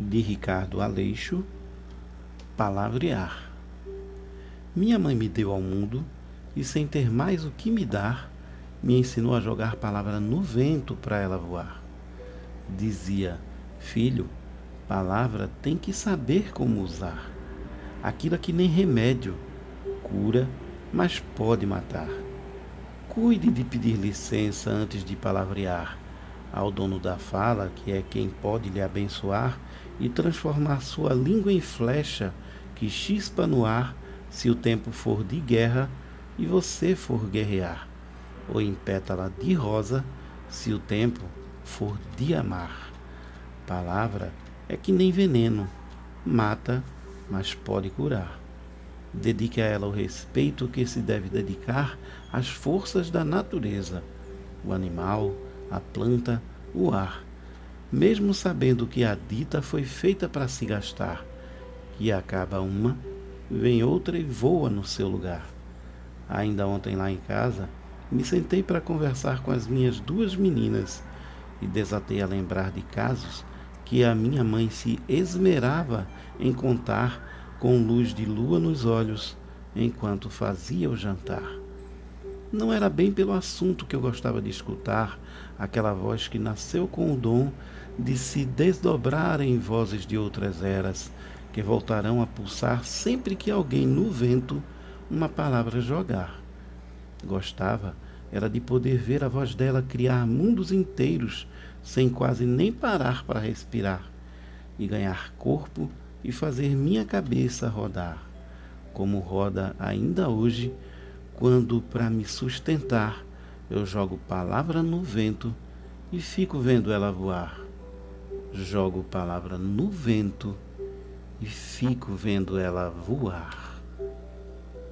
de Ricardo Aleixo, Palavrear. Minha mãe me deu ao mundo e, sem ter mais o que me dar, me ensinou a jogar palavra no vento para ela voar. Dizia: Filho, palavra tem que saber como usar. Aquilo que nem remédio cura, mas pode matar. Cuide de pedir licença antes de palavrear ao dono da fala, que é quem pode lhe abençoar e transformar sua língua em flecha que chispa no ar se o tempo for de guerra e você for guerrear, ou em pétala de rosa se o tempo for de amar. Palavra é que nem veneno, mata, mas pode curar. Dedique a ela o respeito que se deve dedicar às forças da natureza, o animal, a planta, o ar, mesmo sabendo que a dita foi feita para se gastar, que acaba uma, vem outra e voa no seu lugar. Ainda ontem lá em casa, me sentei para conversar com as minhas duas meninas e desatei a lembrar de casos que a minha mãe se esmerava em contar com luz de lua nos olhos enquanto fazia o jantar. Não era bem pelo assunto que eu gostava de escutar, aquela voz que nasceu com o dom de se desdobrar em vozes de outras eras, que voltarão a pulsar sempre que alguém no vento uma palavra jogar. Gostava era de poder ver a voz dela criar mundos inteiros sem quase nem parar para respirar, e ganhar corpo e fazer minha cabeça rodar, como roda ainda hoje quando, para me sustentar, eu jogo palavra no vento e fico vendo ela voar. Jogo palavra no vento e fico vendo ela voar.